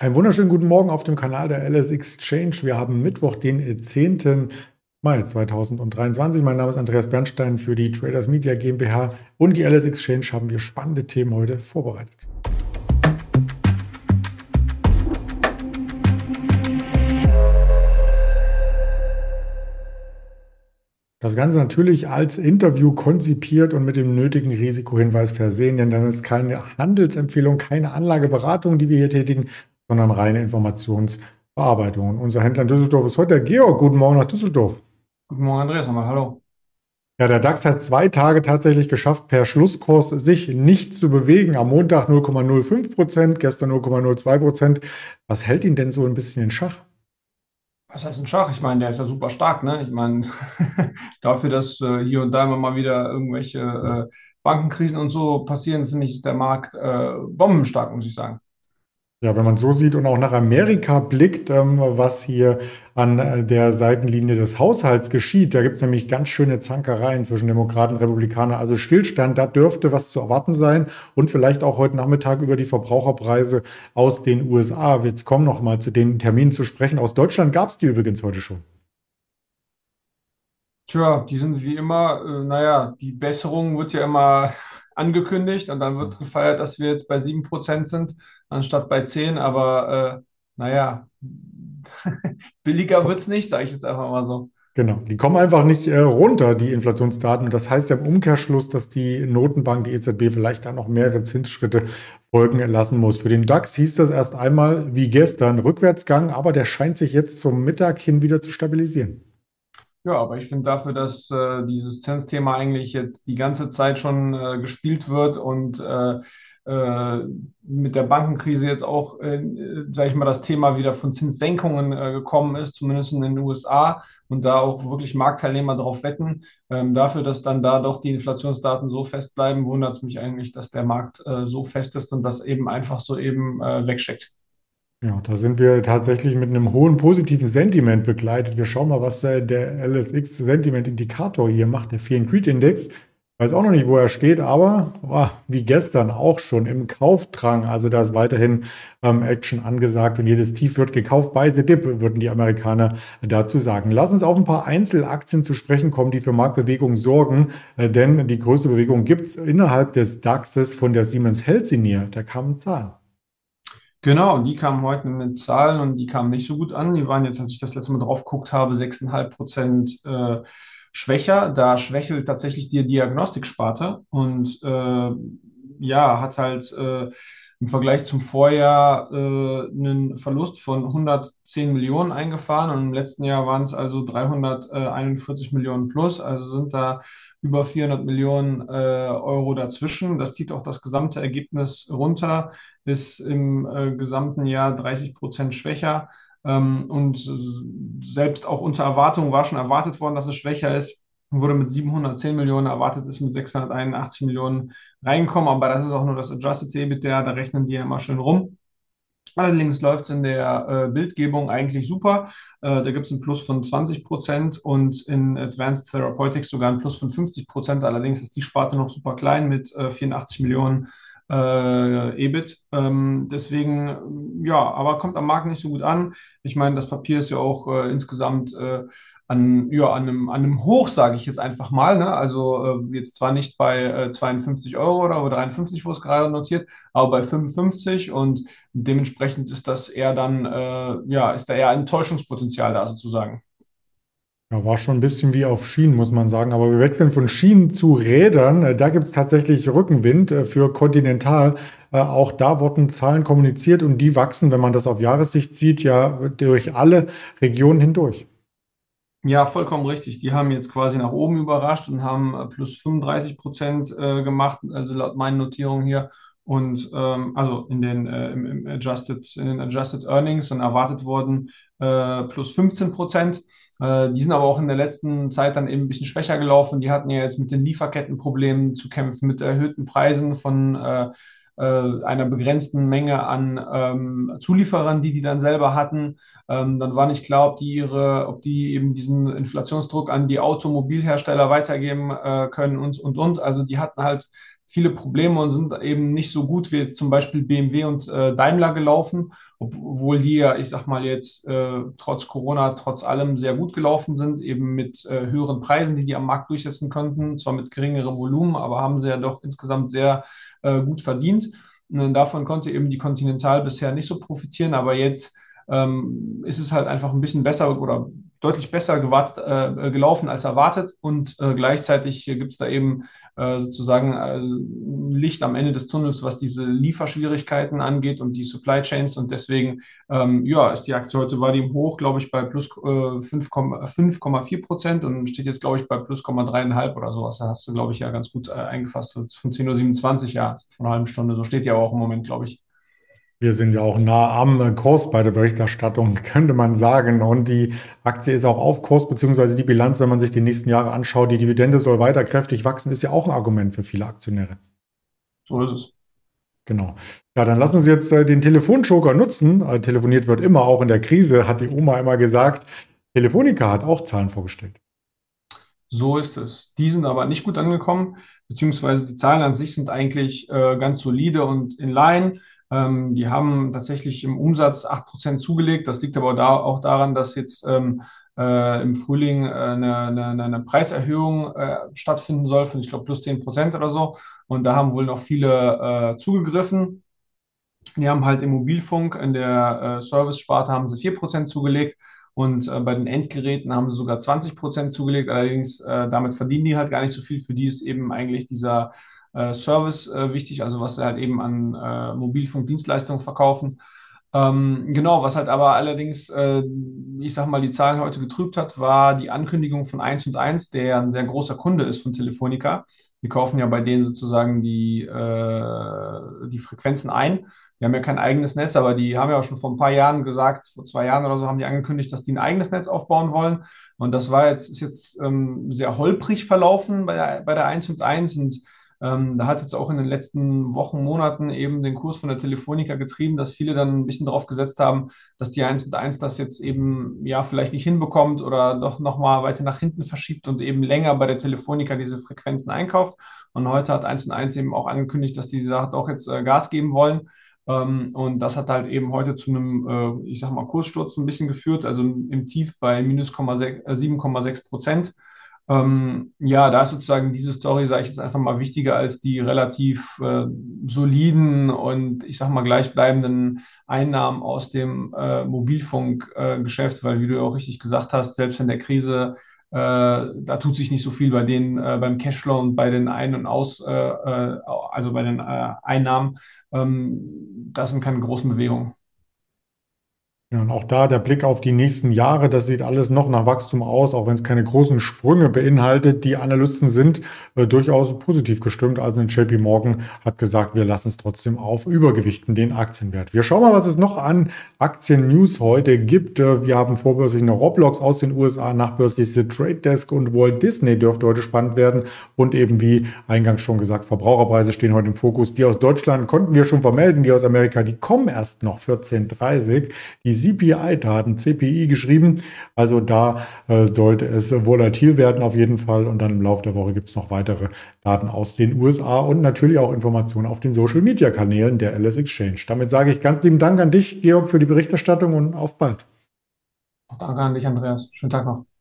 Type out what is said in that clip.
Einen wunderschönen guten Morgen auf dem Kanal der LS Exchange. Wir haben Mittwoch, den 10. Mai 2023. Mein Name ist Andreas Bernstein für die Traders Media GmbH und die LS Exchange haben wir spannende Themen heute vorbereitet. Das Ganze natürlich als Interview konzipiert und mit dem nötigen Risikohinweis versehen, denn dann ist keine Handelsempfehlung, keine Anlageberatung, die wir hier tätigen, sondern reine Informationsbearbeitung. Und unser Händler in Düsseldorf ist heute der Georg. Guten Morgen nach Düsseldorf. Guten Morgen, Andreas. Nochmal, hallo. Ja, der DAX hat zwei Tage tatsächlich geschafft, per Schlusskurs sich nicht zu bewegen. Am Montag 0,05 Prozent, gestern 0,02 Prozent. Was hält ihn denn so ein bisschen in Schach? Was heißt ein Schach? Ich meine, der ist ja super stark, ne? Ich meine, dafür, dass äh, hier und da immer mal wieder irgendwelche äh, Bankenkrisen und so passieren, finde ich, ist der Markt äh, bombenstark, muss ich sagen. Ja, wenn man so sieht und auch nach Amerika blickt, ähm, was hier an äh, der Seitenlinie des Haushalts geschieht, da gibt es nämlich ganz schöne Zankereien zwischen Demokraten und Republikanern. Also Stillstand, da dürfte was zu erwarten sein und vielleicht auch heute Nachmittag über die Verbraucherpreise aus den USA. Wir kommen noch mal zu den Terminen zu sprechen. Aus Deutschland gab es die übrigens heute schon. Tja, die sind wie immer, äh, naja, die Besserung wird ja immer angekündigt und dann wird gefeiert, dass wir jetzt bei 7% sind, anstatt bei 10. Aber äh, naja, billiger wird es nicht, sage ich jetzt einfach mal so. Genau, die kommen einfach nicht äh, runter, die Inflationsdaten. Und das heißt ja im Umkehrschluss, dass die Notenbank, die EZB, vielleicht da noch mehrere Zinsschritte folgen lassen muss. Für den DAX hieß das erst einmal wie gestern Rückwärtsgang, aber der scheint sich jetzt zum Mittag hin wieder zu stabilisieren. Ja, aber ich finde dafür, dass äh, dieses Zinsthema eigentlich jetzt die ganze Zeit schon äh, gespielt wird und äh, äh mit der Bankenkrise jetzt auch, äh, sage ich mal, das Thema wieder von Zinssenkungen äh, gekommen ist, zumindest in den USA und da auch wirklich Marktteilnehmer drauf wetten. Ähm, dafür, dass dann da doch die Inflationsdaten so fest bleiben, wundert es mich eigentlich, dass der Markt äh, so fest ist und das eben einfach so eben wegschickt. Ja, da sind wir tatsächlich mit einem hohen positiven Sentiment begleitet. Wir schauen mal, was der LSX Sentiment Indikator hier macht, der Fear and Creed Index. Weiß auch noch nicht, wo er steht, aber oh, wie gestern auch schon im Kaufdrang. Also da ist weiterhin ähm, Action angesagt und jedes Tief wird gekauft. Bei The Dip würden die Amerikaner dazu sagen. Lass uns auf ein paar Einzelaktien zu sprechen kommen, die für Marktbewegung sorgen. Äh, denn die größte Bewegung gibt es innerhalb des DAXes von der Siemens Healthineer. Da kamen Zahlen. Genau, die kamen heute mit Zahlen und die kamen nicht so gut an. Die waren jetzt, als ich das letzte Mal drauf geguckt habe, 6,5 Prozent äh, schwächer. Da schwächelt tatsächlich die Diagnostiksparte und äh, ja, hat halt äh, im Vergleich zum Vorjahr äh, einen Verlust von 110 Millionen eingefahren und im letzten Jahr waren es also 341 Millionen plus, also sind da über 400 Millionen äh, Euro dazwischen. Das zieht auch das gesamte Ergebnis runter, ist im äh, gesamten Jahr 30 Prozent schwächer. Ähm, und selbst auch unter Erwartung war schon erwartet worden, dass es schwächer ist wurde mit 710 Millionen erwartet, ist mit 681 Millionen reingekommen, aber das ist auch nur das Adjusted EBITDA, da rechnen die ja immer schön rum. Allerdings läuft es in der äh, Bildgebung eigentlich super. Äh, da gibt es einen Plus von 20 Prozent und in Advanced Therapeutics sogar einen Plus von 50 Prozent. Allerdings ist die Sparte noch super klein mit äh, 84 Millionen äh, EBIT. Ähm, deswegen, ja, aber kommt am Markt nicht so gut an. Ich meine, das Papier ist ja auch äh, insgesamt äh, an, ja, an, einem, an einem Hoch, sage ich jetzt einfach mal. Ne? Also äh, jetzt zwar nicht bei äh, 52 Euro oder 53, wo es gerade notiert, aber bei 55 und dementsprechend ist das eher dann, äh, ja, ist da eher ein Täuschungspotenzial da sozusagen. Ja, war schon ein bisschen wie auf Schienen, muss man sagen. Aber wir wechseln von Schienen zu Rädern. Äh, da gibt es tatsächlich Rückenwind äh, für Continental. Äh, auch da wurden Zahlen kommuniziert und die wachsen, wenn man das auf Jahressicht sieht, ja durch alle Regionen hindurch. Ja, vollkommen richtig. Die haben jetzt quasi nach oben überrascht und haben plus 35 Prozent gemacht, also laut meinen Notierungen hier. Und ähm, also in den, äh, im, Adjusted, in den Adjusted Earnings und erwartet wurden äh, plus 15 Prozent. Äh, die sind aber auch in der letzten Zeit dann eben ein bisschen schwächer gelaufen. Die hatten ja jetzt mit den Lieferkettenproblemen zu kämpfen, mit erhöhten Preisen von äh, äh, einer begrenzten Menge an ähm, Zulieferern, die die dann selber hatten. Ähm, dann war nicht klar, ob die ihre, ob die eben diesen Inflationsdruck an die Automobilhersteller weitergeben äh, können und und und. Also die hatten halt viele Probleme und sind eben nicht so gut wie jetzt zum Beispiel BMW und äh, Daimler gelaufen, obwohl die ja, ich sag mal jetzt, äh, trotz Corona, trotz allem sehr gut gelaufen sind, eben mit äh, höheren Preisen, die die am Markt durchsetzen könnten, zwar mit geringerem Volumen, aber haben sie ja doch insgesamt sehr äh, gut verdient. Und davon konnte eben die Continental bisher nicht so profitieren, aber jetzt ähm, ist es halt einfach ein bisschen besser oder deutlich besser gewartet, äh, gelaufen als erwartet und äh, gleichzeitig gibt es da eben äh, sozusagen äh, Licht am Ende des Tunnels, was diese Lieferschwierigkeiten angeht und die Supply Chains und deswegen ähm, ja ist die Aktie heute war die im Hoch, glaube ich, bei plus 5,4 äh, Prozent und steht jetzt glaube ich bei plus 3,5 oder sowas. Da hast du glaube ich ja ganz gut äh, eingefasst. Von 10.27 Uhr, ja, von einer halben Stunde. So steht ja auch im Moment, glaube ich. Wir sind ja auch nah am Kurs bei der Berichterstattung, könnte man sagen. Und die Aktie ist auch auf Kurs, beziehungsweise die Bilanz, wenn man sich die nächsten Jahre anschaut. Die Dividende soll weiter kräftig wachsen, ist ja auch ein Argument für viele Aktionäre. So ist es. Genau. Ja, dann lassen Sie jetzt äh, den Telefonjoker nutzen. Äh, telefoniert wird immer, auch in der Krise, hat die Oma immer gesagt. Telefonica hat auch Zahlen vorgestellt. So ist es. Die sind aber nicht gut angekommen, beziehungsweise die Zahlen an sich sind eigentlich äh, ganz solide und in line. Ähm, die haben tatsächlich im Umsatz 8% zugelegt. Das liegt aber da, auch daran, dass jetzt ähm, äh, im Frühling äh, eine, eine, eine, Preiserhöhung äh, stattfinden soll von, ich glaube, plus 10% oder so. Und da haben wohl noch viele äh, zugegriffen. Die haben halt im Mobilfunk, in der äh, Service-Sparte haben sie 4% zugelegt. Und äh, bei den Endgeräten haben sie sogar 20 Prozent zugelegt. Allerdings, äh, damit verdienen die halt gar nicht so viel. Für die ist eben eigentlich dieser Service äh, wichtig, also was sie halt eben an äh, Mobilfunkdienstleistungen verkaufen. Ähm, genau, was halt aber allerdings, äh, ich sag mal, die Zahlen heute getrübt hat, war die Ankündigung von 1 und 1, der ein sehr großer Kunde ist von Telefonica. Wir kaufen ja bei denen sozusagen die, äh, die Frequenzen ein. Die haben ja kein eigenes Netz, aber die haben ja auch schon vor ein paar Jahren gesagt, vor zwei Jahren oder so haben die angekündigt, dass die ein eigenes Netz aufbauen wollen. Und das war jetzt, ist jetzt ähm, sehr holprig verlaufen bei der, bei der 1 und 1 und ähm, da hat jetzt auch in den letzten Wochen, Monaten eben den Kurs von der Telefonica getrieben, dass viele dann ein bisschen darauf gesetzt haben, dass die 1 und 1 das jetzt eben ja vielleicht nicht hinbekommt oder doch nochmal weiter nach hinten verschiebt und eben länger bei der Telefonica diese Frequenzen einkauft. Und heute hat 1 und 1 eben auch angekündigt, dass die Sache auch jetzt äh, Gas geben wollen. Ähm, und das hat halt eben heute zu einem, äh, ich sag mal, Kurssturz ein bisschen geführt, also im Tief bei minus 7,6 äh, Prozent. Ähm, ja, da ist sozusagen diese Story, sage ich jetzt einfach mal, wichtiger als die relativ äh, soliden und ich sag mal gleichbleibenden Einnahmen aus dem äh, Mobilfunkgeschäft, äh, weil, wie du auch richtig gesagt hast, selbst in der Krise, äh, da tut sich nicht so viel bei denen äh, beim Cashflow und bei den Ein- und Aus, äh, also bei den Einnahmen. Ähm, das sind keine großen Bewegungen. Ja, und auch da der Blick auf die nächsten Jahre, das sieht alles noch nach Wachstum aus, auch wenn es keine großen Sprünge beinhaltet. Die Analysten sind äh, durchaus positiv gestimmt. Also JP Morgan hat gesagt, wir lassen es trotzdem auf Übergewichten den Aktienwert. Wir schauen mal, was es noch an Aktien-News heute gibt. Äh, wir haben vorbörslich eine Roblox aus den USA, nachbörslich The Trade Desk und Walt Disney dürfte heute spannend werden. Und eben wie eingangs schon gesagt, Verbraucherpreise stehen heute im Fokus. Die aus Deutschland konnten wir schon vermelden, die aus Amerika, die kommen erst noch 14.30 Die CPI-Daten, CPI geschrieben. Also da äh, sollte es volatil werden auf jeden Fall. Und dann im Laufe der Woche gibt es noch weitere Daten aus den USA und natürlich auch Informationen auf den Social-Media-Kanälen der LS Exchange. Damit sage ich ganz lieben Dank an dich, Georg, für die Berichterstattung und auf bald. Danke an dich, Andreas. Schönen Tag noch.